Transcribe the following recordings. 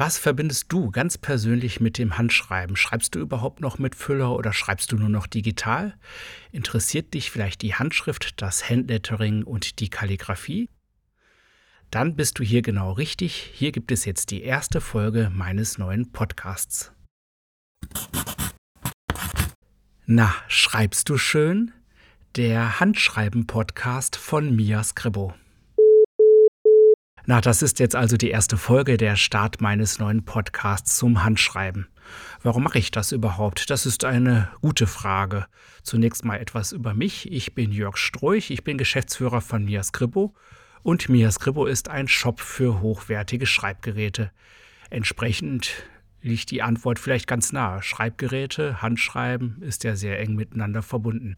Was verbindest du ganz persönlich mit dem Handschreiben? Schreibst du überhaupt noch mit Füller oder schreibst du nur noch digital? Interessiert dich vielleicht die Handschrift, das Handlettering und die Kalligraphie? Dann bist du hier genau richtig. Hier gibt es jetzt die erste Folge meines neuen Podcasts. Na, schreibst du schön? Der Handschreiben-Podcast von Mia Scribbo. Na, das ist jetzt also die erste Folge der Start meines neuen Podcasts zum Handschreiben. Warum mache ich das überhaupt? Das ist eine gute Frage. Zunächst mal etwas über mich. Ich bin Jörg Stroich, ich bin Geschäftsführer von Mia Scribbo und Mia Scribbo ist ein Shop für hochwertige Schreibgeräte. Entsprechend liegt die Antwort vielleicht ganz nahe. Schreibgeräte, Handschreiben ist ja sehr eng miteinander verbunden.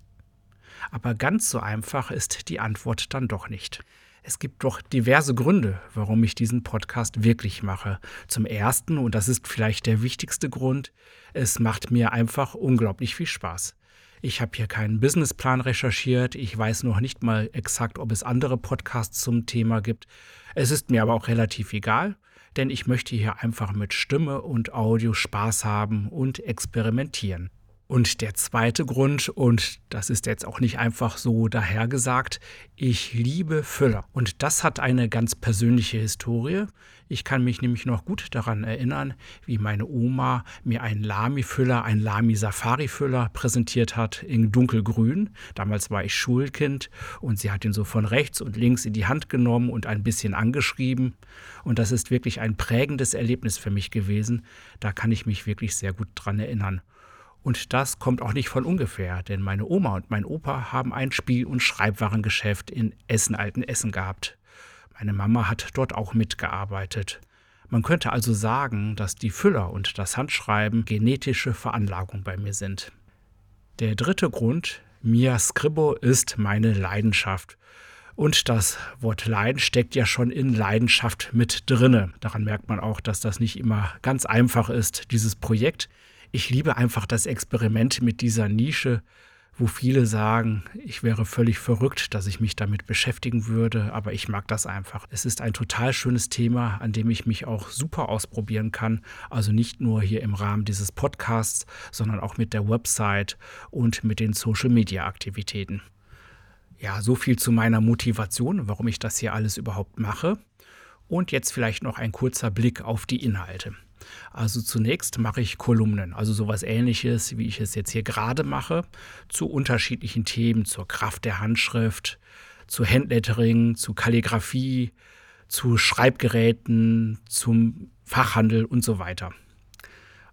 Aber ganz so einfach ist die Antwort dann doch nicht. Es gibt doch diverse Gründe, warum ich diesen Podcast wirklich mache. Zum Ersten, und das ist vielleicht der wichtigste Grund, es macht mir einfach unglaublich viel Spaß. Ich habe hier keinen Businessplan recherchiert, ich weiß noch nicht mal exakt, ob es andere Podcasts zum Thema gibt. Es ist mir aber auch relativ egal, denn ich möchte hier einfach mit Stimme und Audio Spaß haben und experimentieren. Und der zweite Grund, und das ist jetzt auch nicht einfach so dahergesagt, ich liebe Füller. Und das hat eine ganz persönliche Historie. Ich kann mich nämlich noch gut daran erinnern, wie meine Oma mir einen Lami-Füller, einen Lami-Safari-Füller präsentiert hat in dunkelgrün. Damals war ich Schulkind und sie hat ihn so von rechts und links in die Hand genommen und ein bisschen angeschrieben. Und das ist wirklich ein prägendes Erlebnis für mich gewesen. Da kann ich mich wirklich sehr gut dran erinnern. Und das kommt auch nicht von ungefähr, denn meine Oma und mein Opa haben ein Spiel- und Schreibwarengeschäft in Essen-Altenessen gehabt. Meine Mama hat dort auch mitgearbeitet. Man könnte also sagen, dass die Füller und das Handschreiben genetische Veranlagung bei mir sind. Der dritte Grund, Mia Scribbo, ist meine Leidenschaft. Und das Wort Leiden steckt ja schon in Leidenschaft mit drinne. Daran merkt man auch, dass das nicht immer ganz einfach ist, dieses Projekt ich liebe einfach das Experiment mit dieser Nische, wo viele sagen, ich wäre völlig verrückt, dass ich mich damit beschäftigen würde, aber ich mag das einfach. Es ist ein total schönes Thema, an dem ich mich auch super ausprobieren kann. Also nicht nur hier im Rahmen dieses Podcasts, sondern auch mit der Website und mit den Social-Media-Aktivitäten. Ja, so viel zu meiner Motivation, warum ich das hier alles überhaupt mache. Und jetzt vielleicht noch ein kurzer Blick auf die Inhalte. Also zunächst mache ich Kolumnen, also sowas ähnliches, wie ich es jetzt hier gerade mache, zu unterschiedlichen Themen, zur Kraft der Handschrift, zu Handlettering, zu Kalligrafie, zu Schreibgeräten, zum Fachhandel und so weiter.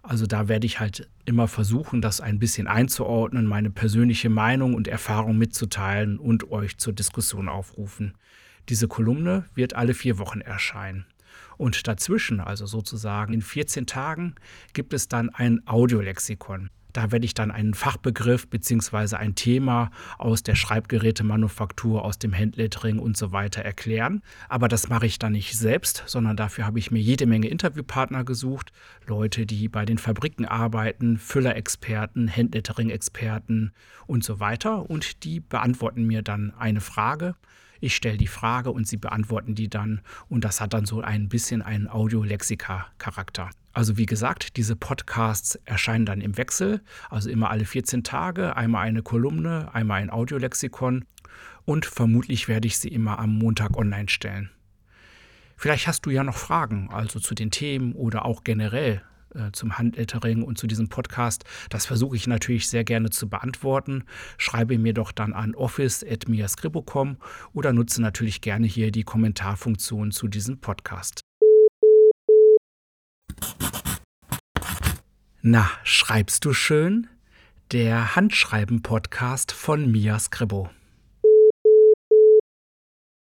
Also da werde ich halt immer versuchen, das ein bisschen einzuordnen, meine persönliche Meinung und Erfahrung mitzuteilen und euch zur Diskussion aufrufen. Diese Kolumne wird alle vier Wochen erscheinen. Und dazwischen, also sozusagen in 14 Tagen, gibt es dann ein Audiolexikon. Da werde ich dann einen Fachbegriff bzw. ein Thema aus der Schreibgerätemanufaktur, aus dem Handlettering und so weiter erklären. Aber das mache ich dann nicht selbst, sondern dafür habe ich mir jede Menge Interviewpartner gesucht. Leute, die bei den Fabriken arbeiten, Füllerexperten, Handlettering-Experten und so weiter. Und die beantworten mir dann eine Frage ich stelle die Frage und Sie beantworten die dann. Und das hat dann so ein bisschen einen Audiolexika-Charakter. Also wie gesagt, diese Podcasts erscheinen dann im Wechsel, also immer alle 14 Tage, einmal eine Kolumne, einmal ein Audiolexikon und vermutlich werde ich sie immer am Montag online stellen. Vielleicht hast du ja noch Fragen, also zu den Themen oder auch generell äh, zum Handlettering und zu diesem Podcast. Das versuche ich natürlich sehr gerne zu beantworten. Schreibe mir doch dann an office.miascribo.com oder nutze natürlich gerne hier die Kommentarfunktion zu diesem Podcast. Na, schreibst du schön? Der Handschreiben-Podcast von Mia Scribbo.